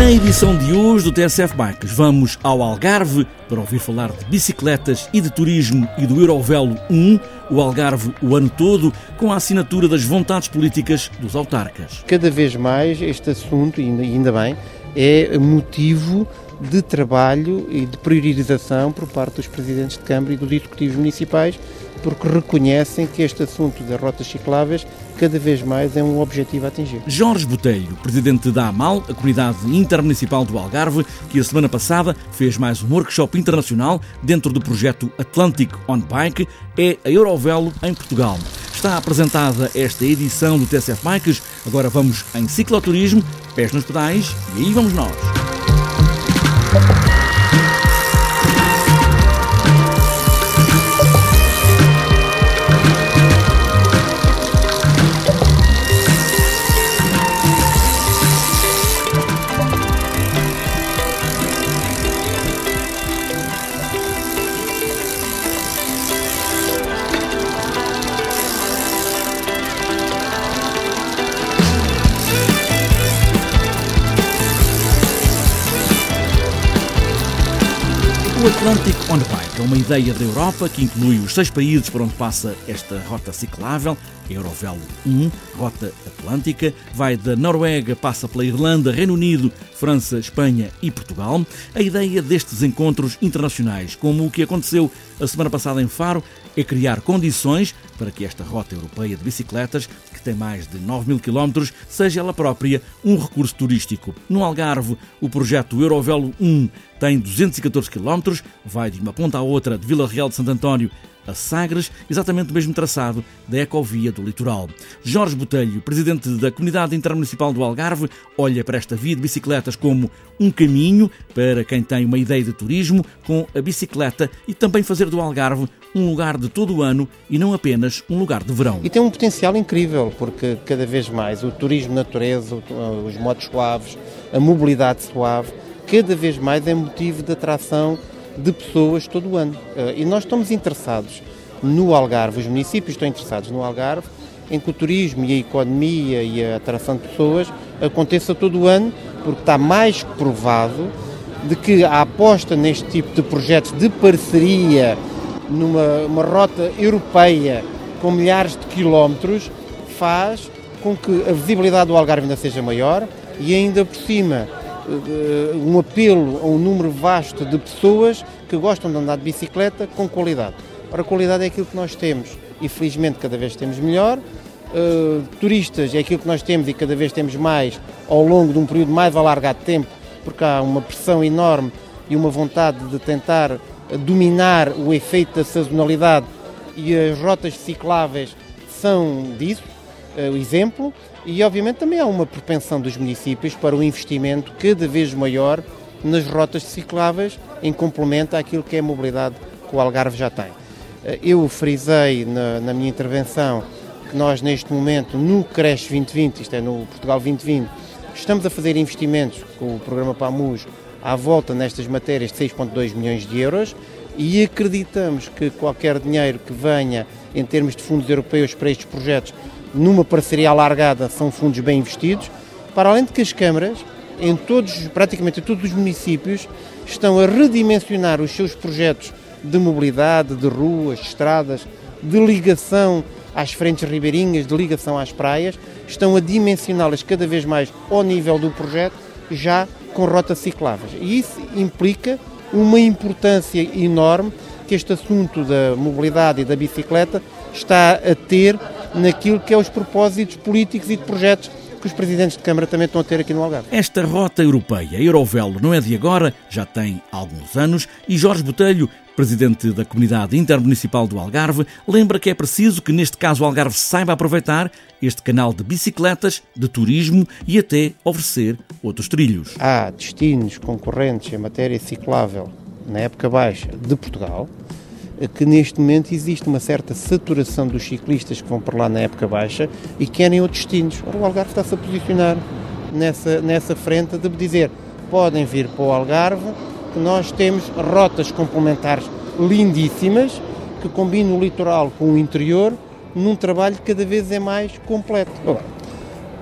Na edição de hoje do TSF Bikes, vamos ao Algarve para ouvir falar de bicicletas e de turismo e do Eurovelo 1, o Algarve o ano todo, com a assinatura das vontades políticas dos autarcas. Cada vez mais este assunto, e ainda bem, é motivo de trabalho e de priorização por parte dos presidentes de Câmara e dos executivos municipais, porque reconhecem que este assunto das rotas cicláveis cada vez mais é um objetivo a atingir. Jorge Botelho, presidente da AMAL, a Comunidade Intermunicipal do Algarve, que a semana passada fez mais um workshop internacional dentro do projeto Atlantic on Bike, é a Eurovelo em Portugal. Está apresentada esta edição do TSF Bikes, agora vamos em cicloturismo, pés nos pedais e aí vamos nós. Atlantic on Bike é uma ideia da Europa que inclui os seis países por onde passa esta rota ciclável, Eurovelo 1, rota atlântica, vai da Noruega, passa pela Irlanda, Reino Unido, França, Espanha e Portugal. A ideia destes encontros internacionais, como o que aconteceu a semana passada em Faro, é criar condições para que esta rota europeia de bicicletas, que tem mais de 9 mil quilómetros, seja ela própria um recurso turístico. No Algarve, o projeto Eurovelo 1 tem 214 quilómetros, vai de uma ponta à outra de Vila Real de Santo António a Sagres, exatamente o mesmo traçado da Ecovia do Litoral. Jorge Botelho, presidente da Comunidade Intermunicipal do Algarve, olha para esta via de bicicletas como um caminho para quem tem uma ideia de turismo com a bicicleta e também fazer do Algarve um lugar de todo o ano e não apenas um lugar de verão. E tem um potencial incrível, porque cada vez mais o turismo natureza, os modos suaves, a mobilidade suave, cada vez mais é motivo de atração de pessoas todo o ano. Eh, e nós estamos interessados no Algarve, os municípios estão interessados no Algarve, em que o turismo e a economia e a atração de pessoas aconteça todo o ano, porque está mais provado de que a aposta neste tipo de projetos de parceria numa uma rota europeia com milhares de quilómetros faz com que a visibilidade do Algarve ainda seja maior e ainda por cima um apelo a um número vasto de pessoas que gostam de andar de bicicleta com qualidade. Ora, qualidade é aquilo que nós temos e felizmente cada vez temos melhor. Uh, turistas é aquilo que nós temos e cada vez temos mais ao longo de um período mais alargado de tempo, porque há uma pressão enorme e uma vontade de tentar dominar o efeito da sazonalidade e as rotas cicláveis são disso, o exemplo. E, obviamente, também há uma propensão dos municípios para o investimento cada vez maior nas rotas cicláveis, em complemento àquilo que é a mobilidade que o Algarve já tem. Eh, eu frisei na, na minha intervenção que nós, neste momento, no Cresce 2020, isto é, no Portugal 2020, estamos a fazer investimentos com o programa PAMUS à volta nestas matérias de 6,2 milhões de euros e acreditamos que qualquer dinheiro que venha em termos de fundos europeus para estes projetos numa parceria alargada, são fundos bem investidos, para além de que as câmaras, em todos, praticamente em todos os municípios, estão a redimensionar os seus projetos de mobilidade, de ruas, estradas, de ligação às frentes ribeirinhas, de ligação às praias, estão a dimensioná-las cada vez mais ao nível do projeto, já com rotas cicláveis. E isso implica uma importância enorme que este assunto da mobilidade e da bicicleta está a ter naquilo que é os propósitos políticos e de projetos que os presidentes de Câmara também estão a ter aqui no Algarve. Esta rota europeia, Eurovelo, não é de agora, já tem alguns anos, e Jorge Botelho, presidente da Comunidade Intermunicipal do Algarve, lembra que é preciso que, neste caso, o Algarve saiba aproveitar este canal de bicicletas, de turismo e até oferecer outros trilhos. Há destinos concorrentes em matéria ciclável na época baixa de Portugal, que neste momento existe uma certa saturação dos ciclistas que vão por lá na época baixa e querem outros destinos. O Algarve está-se a posicionar nessa, nessa frente de dizer podem vir para o Algarve, que nós temos rotas complementares lindíssimas que combinam o litoral com o interior num trabalho que cada vez é mais completo.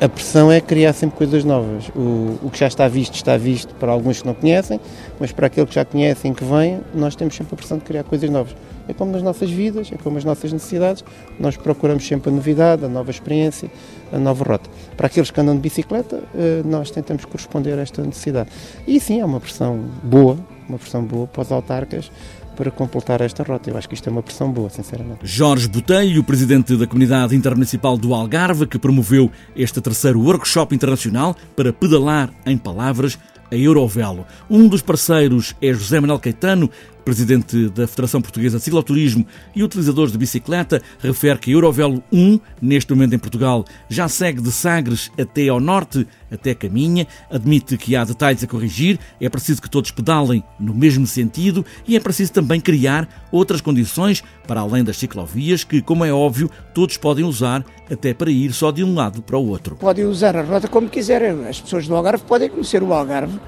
a pressão é criar sempre coisas novas. O, o que já está visto, está visto para alguns que não conhecem, mas para aqueles que já conhecem, que vêm, nós temos sempre a pressão de criar coisas novas. É como nas nossas vidas, é como as nossas necessidades, nós procuramos sempre a novidade, a nova experiência, a nova rota. Para aqueles que andam de bicicleta, eh, nós tentamos corresponder a esta necessidade. E sim, é uma pressão boa, uma pressão boa para os autarcas, para completar esta rota. Eu acho que isto é uma pressão boa, sinceramente. Jorge Botelho, presidente da Comunidade Intermunicipal do Algarve, que promoveu este terceiro workshop internacional para pedalar em palavras a Eurovelo. Um dos parceiros é José Manuel Caetano, presidente da Federação Portuguesa de Cicloturismo e utilizadores de bicicleta, refere que Eurovelo 1, neste momento em Portugal, já segue de Sagres até ao norte, até Caminha, admite que há detalhes a corrigir, é preciso que todos pedalem no mesmo sentido e é preciso também criar outras condições para além das ciclovias que, como é óbvio, todos podem usar até para ir só de um lado para o outro. Podem usar a rota como quiserem. As pessoas do Algarve podem conhecer o Algarve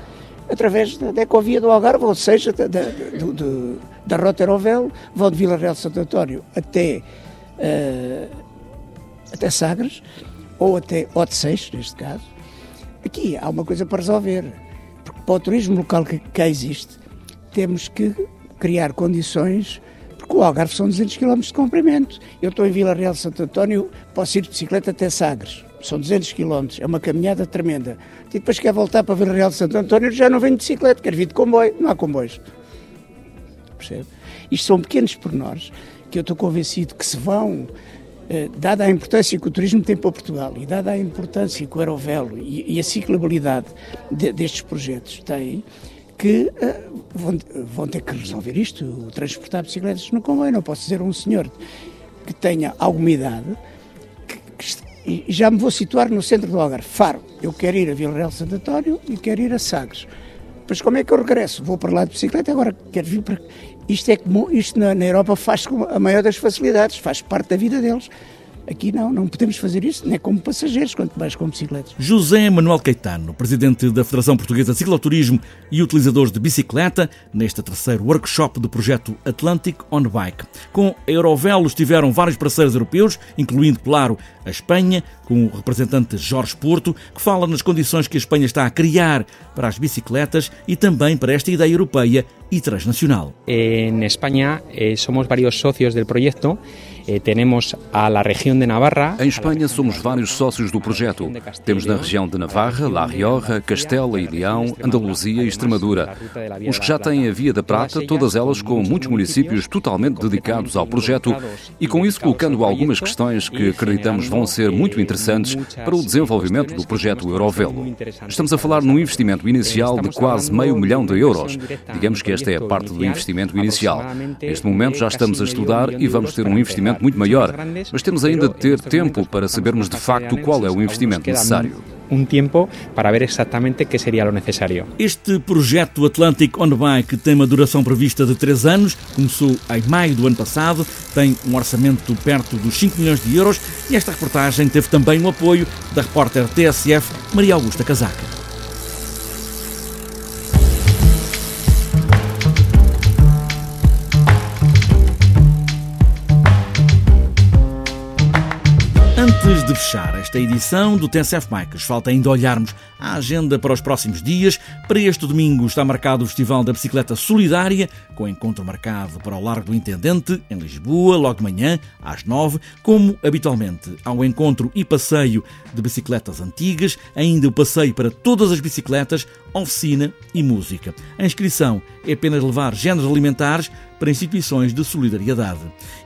através da Ecovia do Algarve, ou seja, da, da, do, da Rota Aerovel, vão de Vila Real de Santo António até, uh, até Sagres, ou até Odeceixe, neste caso. Aqui há uma coisa para resolver, porque para o turismo local que cá existe, temos que criar condições porque o Algarve são 200 km de comprimento. Eu estou em Vila Real de Santo António, posso ir de bicicleta até Sagres. São 200 km, é uma caminhada tremenda. E depois quer voltar para Vila Real de Santo António, já não vem de bicicleta, quer vir de comboio. Não há comboios. Percebe? Isto são pequenos pormenores que eu estou convencido que se vão eh, dada a importância que o turismo tem para Portugal e dada a importância que o Aerovelo e, a ciclabilidade de, destes projetos têm, que uh, vão, vão, ter que resolver isto, transportar bicicletas no comboio. Não posso dizer a um senhor que tenha alguma idade e já me vou situar no centro do Algarve. Faro, eu quero ir a Vila Real Santo António e quero ir a Sagres. Mas como é que eu regresso? Vou para lá de bicicleta, agora quero vir para. Isto é comum, isto na, na Europa faz com a maior das facilidades, faz parte da vida deles. Aqui não, não podemos fazer isso, nem como passageiros, quanto mais como bicicletas. José Manuel Caetano, presidente da Federação Portuguesa de Cicloturismo e utilizadores de bicicleta, neste terceiro workshop do projeto Atlantic on Bike. Com a Eurovelo estiveram vários parceiros europeus, incluindo, claro, a Espanha, com o representante Jorge Porto, que fala nas condições que a Espanha está a criar para as bicicletas e também para esta ideia europeia e transnacional. En Espanha eh, somos vários sócios do projeto temos a região de Navarra. Em Espanha somos vários sócios do projeto. Temos na região de Navarra, La Rioja, Castela e Leão, Andaluzia e Extremadura. Os que já têm a Via da Prata, todas elas com muitos municípios totalmente dedicados ao projeto e com isso colocando algumas questões que acreditamos vão ser muito interessantes para o desenvolvimento do projeto Eurovelo. Estamos a falar num investimento inicial de quase meio milhão de euros. Digamos que esta é a parte do investimento inicial. Neste momento já estamos a estudar e vamos ter um investimento muito maior, mas temos ainda de ter tempo para sabermos de facto qual é o investimento necessário um tempo para ver exatamente que seria o necessário. Este projeto Atlantic On Bike tem uma duração prevista de 3 anos, começou em maio do ano passado, tem um orçamento perto dos 5 milhões de euros e esta reportagem teve também o apoio da repórter TSF Maria Augusta Casaca. Fechar esta edição do TSF Bikes, falta ainda olharmos a agenda para os próximos dias. Para este domingo está marcado o Festival da Bicicleta Solidária, com encontro marcado para o Largo do Intendente, em Lisboa, logo de manhã, às nove, como habitualmente. Há um encontro e passeio de bicicletas antigas, ainda o passeio para todas as bicicletas, oficina e música. A inscrição é apenas levar géneros alimentares para instituições de solidariedade.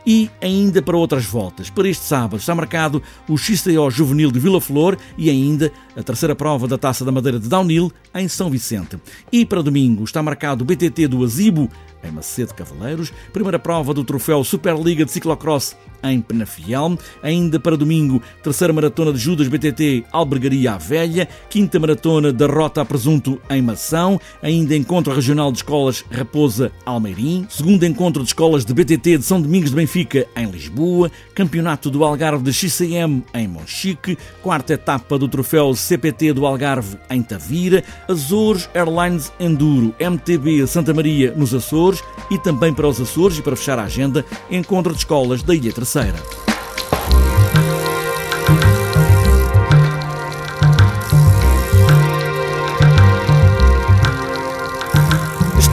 E ainda para outras voltas. Para este sábado está marcado o XCO Juvenil de Vila Flor e ainda a terceira prova da Taça da Madeira de Downhill em São Vicente. E para domingo está marcado o BTT do Azibo em Macedo Cavaleiros, primeira prova do troféu Superliga de Ciclocross em Penafiel, ainda para domingo, terceira maratona de Judas BTT Albergaria à Velha, quinta maratona da Rota a Presunto em Mação, ainda encontro regional de escolas Raposa Almeirim, segundo encontro de escolas de BTT de São Domingos de Benfica em Lisboa, campeonato do Algarve de XCM em Monchique, quarta etapa do troféu CPT do Algarve em Tavira, Azores Airlines Enduro MTB Santa Maria nos Açores, e também para os Açores e para fechar a agenda, encontro de escolas da Ilha Terceira.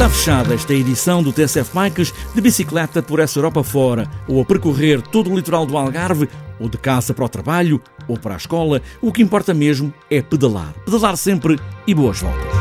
Está fechada esta edição do TSF Bikes de bicicleta por essa Europa fora, ou a percorrer todo o litoral do Algarve, ou de casa para o trabalho, ou para a escola. O que importa mesmo é pedalar. Pedalar sempre e boas voltas.